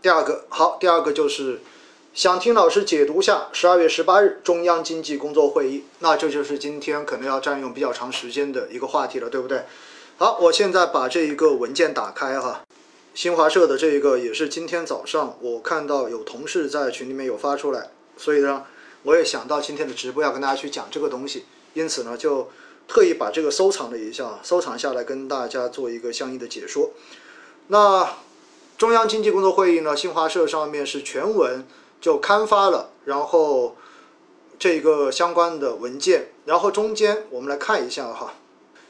第二个好，第二个就是想听老师解读下十二月十八日中央经济工作会议，那这就是今天可能要占用比较长时间的一个话题了，对不对？好，我现在把这一个文件打开哈，新华社的这一个也是今天早上我看到有同事在群里面有发出来，所以呢，我也想到今天的直播要跟大家去讲这个东西，因此呢就特意把这个收藏了一下，收藏下来跟大家做一个相应的解说。那中央经济工作会议呢？新华社上面是全文就刊发了，然后这个相关的文件，然后中间我们来看一下哈，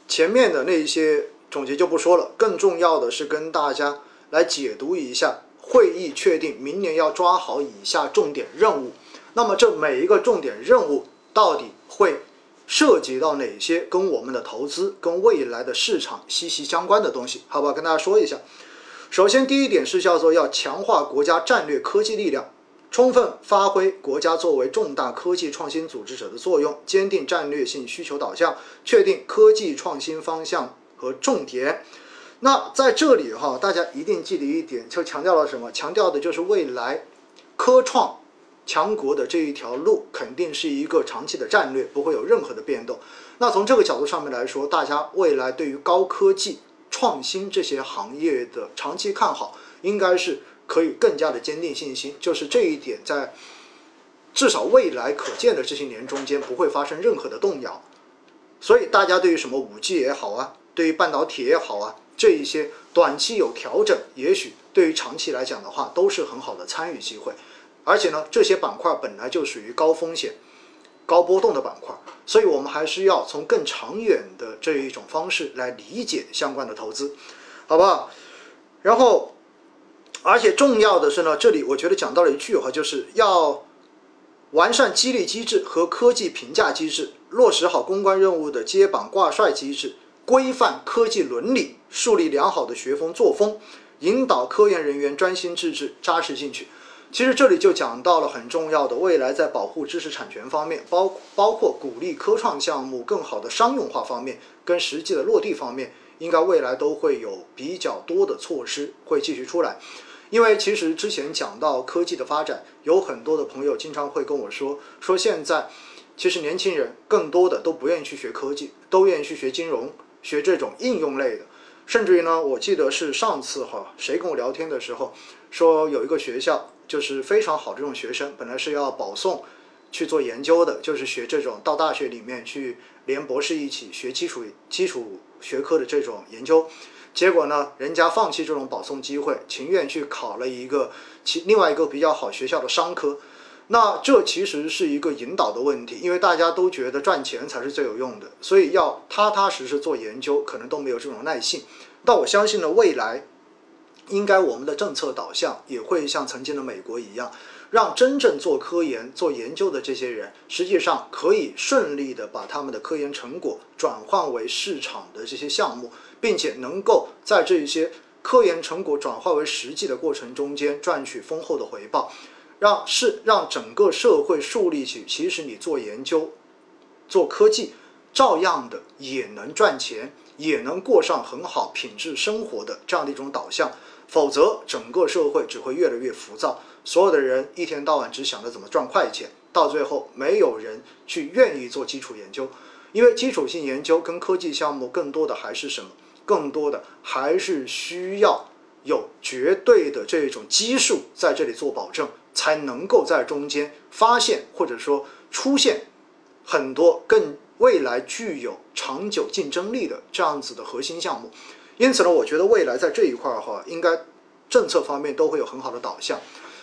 前面的那一些总结就不说了，更重要的是跟大家来解读一下会议确定明年要抓好以下重点任务。那么这每一个重点任务到底会涉及到哪些跟我们的投资、跟未来的市场息息相关的东西？好不好，跟大家说一下。首先，第一点是叫做要强化国家战略科技力量，充分发挥国家作为重大科技创新组织者的作用，坚定战略性需求导向，确定科技创新方向和重点。那在这里哈，大家一定记得一点，就强调了什么？强调的就是未来科创强国的这一条路肯定是一个长期的战略，不会有任何的变动。那从这个角度上面来说，大家未来对于高科技。创新这些行业的长期看好，应该是可以更加的坚定信心。就是这一点，在至少未来可见的这些年中间，不会发生任何的动摇。所以，大家对于什么五 G 也好啊，对于半导体也好啊，这一些短期有调整，也许对于长期来讲的话，都是很好的参与机会。而且呢，这些板块本来就属于高风险。高波动的板块，所以我们还是要从更长远的这一种方式来理解相关的投资，好不好？然后，而且重要的是呢，这里我觉得讲到了一句话，就是要完善激励机制和科技评价机制，落实好公关任务的接榜挂帅机制，规范科技伦理，树立良好的学风作风，引导科研人员专心致志、扎实进取。其实这里就讲到了很重要的，未来在保护知识产权方面，包包括鼓励科创项目更好的商用化方面，跟实际的落地方面，应该未来都会有比较多的措施会继续出来。因为其实之前讲到科技的发展，有很多的朋友经常会跟我说，说现在其实年轻人更多的都不愿意去学科技，都愿意去学金融，学这种应用类的。甚至于呢，我记得是上次哈，谁跟我聊天的时候说有一个学校。就是非常好这种学生，本来是要保送去做研究的，就是学这种到大学里面去连博士一起学基础基础学科的这种研究，结果呢，人家放弃这种保送机会，情愿去考了一个其另外一个比较好学校的商科。那这其实是一个引导的问题，因为大家都觉得赚钱才是最有用的，所以要踏踏实实做研究，可能都没有这种耐性。但我相信呢，未来。应该我们的政策导向也会像曾经的美国一样，让真正做科研、做研究的这些人，实际上可以顺利的把他们的科研成果转换为市场的这些项目，并且能够在这一些科研成果转化为实际的过程中间赚取丰厚的回报，让是让整个社会树立起，其实你做研究、做科技，照样的也能赚钱，也能过上很好品质生活的这样的一种导向。否则，整个社会只会越来越浮躁。所有的人一天到晚只想着怎么赚快钱，到最后没有人去愿意做基础研究，因为基础性研究跟科技项目更多的还是什么？更多的还是需要有绝对的这种基数在这里做保证，才能够在中间发现或者说出现很多更未来具有长久竞争力的这样子的核心项目。因此呢，我觉得未来在这一块儿哈，应该政策方面都会有很好的导向。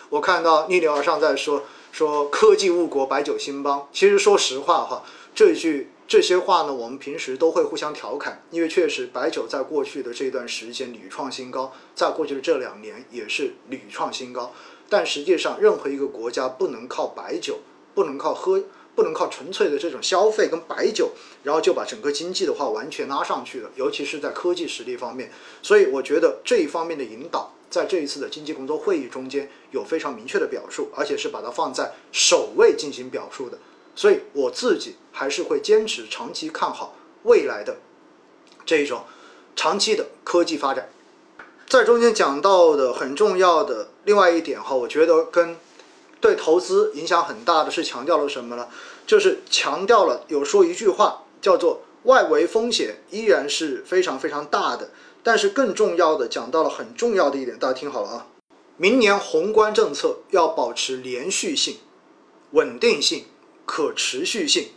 我看到逆流而上在说说科技误国，白酒兴邦。其实说实话哈，这句这些话呢，我们平时都会互相调侃，因为确实白酒在过去的这段时间屡创新高，在过去的这两年也是屡创新高。但实际上，任何一个国家不能靠白酒，不能靠喝。不能靠纯粹的这种消费跟白酒，然后就把整个经济的话完全拉上去了，尤其是在科技实力方面。所以我觉得这一方面的引导，在这一次的经济工作会议中间有非常明确的表述，而且是把它放在首位进行表述的。所以我自己还是会坚持长期看好未来的这一种长期的科技发展。在中间讲到的很重要的另外一点哈，我觉得跟对投资影响很大的是强调了什么呢？就是强调了有说一句话叫做外围风险依然是非常非常大的，但是更重要的讲到了很重要的一点，大家听好了啊，明年宏观政策要保持连续性、稳定性、可持续性。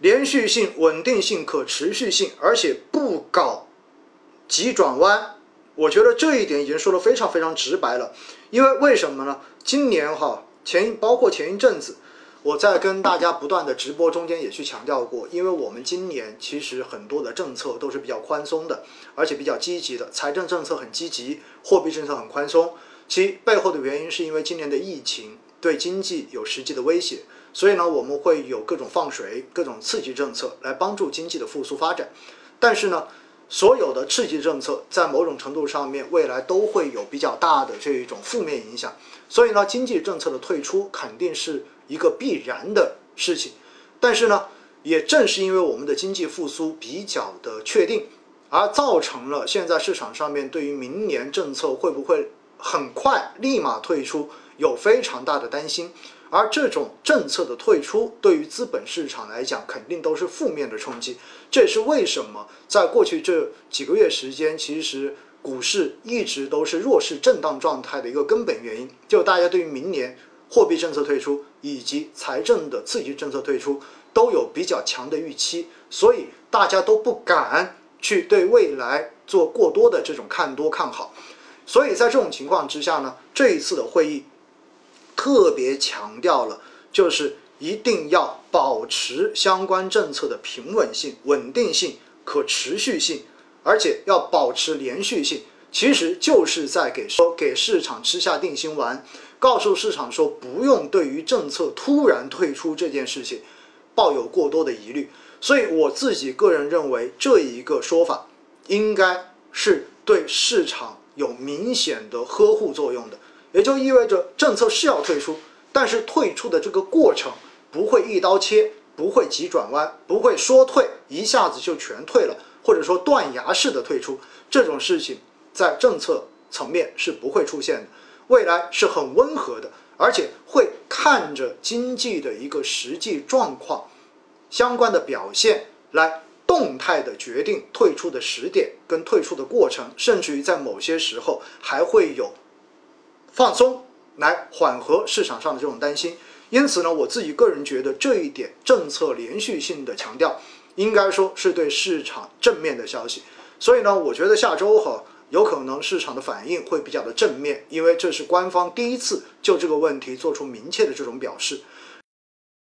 连续性、稳定性、可持续性，而且不搞急转弯，我觉得这一点已经说的非常非常直白了。因为为什么呢？今年哈前包括前一阵子，我在跟大家不断的直播中间也去强调过，因为我们今年其实很多的政策都是比较宽松的，而且比较积极的，财政政策很积极，货币政策很宽松。其背后的原因是因为今年的疫情对经济有实际的威胁。所以呢，我们会有各种放水、各种刺激政策来帮助经济的复苏发展。但是呢，所有的刺激政策在某种程度上面，未来都会有比较大的这一种负面影响。所以呢，经济政策的退出肯定是一个必然的事情。但是呢，也正是因为我们的经济复苏比较的确定，而造成了现在市场上面对于明年政策会不会很快立马退出有非常大的担心。而这种政策的退出，对于资本市场来讲，肯定都是负面的冲击。这也是为什么在过去这几个月时间，其实股市一直都是弱势震荡状态的一个根本原因。就大家对于明年货币政策退出以及财政的刺激政策退出都有比较强的预期，所以大家都不敢去对未来做过多的这种看多看好。所以在这种情况之下呢，这一次的会议。特别强调了，就是一定要保持相关政策的平稳性、稳定性、可持续性，而且要保持连续性。其实就是在给说给市场吃下定心丸，告诉市场说不用对于政策突然退出这件事情抱有过多的疑虑。所以我自己个人认为，这一个说法应该是对市场有明显的呵护作用的。也就意味着政策是要退出，但是退出的这个过程不会一刀切，不会急转弯，不会说退一下子就全退了，或者说断崖式的退出，这种事情在政策层面是不会出现的。未来是很温和的，而且会看着经济的一个实际状况相关的表现来动态的决定退出的时点跟退出的过程，甚至于在某些时候还会有。放松来缓和市场上的这种担心，因此呢，我自己个人觉得这一点政策连续性的强调，应该说是对市场正面的消息。所以呢，我觉得下周哈有可能市场的反应会比较的正面，因为这是官方第一次就这个问题做出明确的这种表示。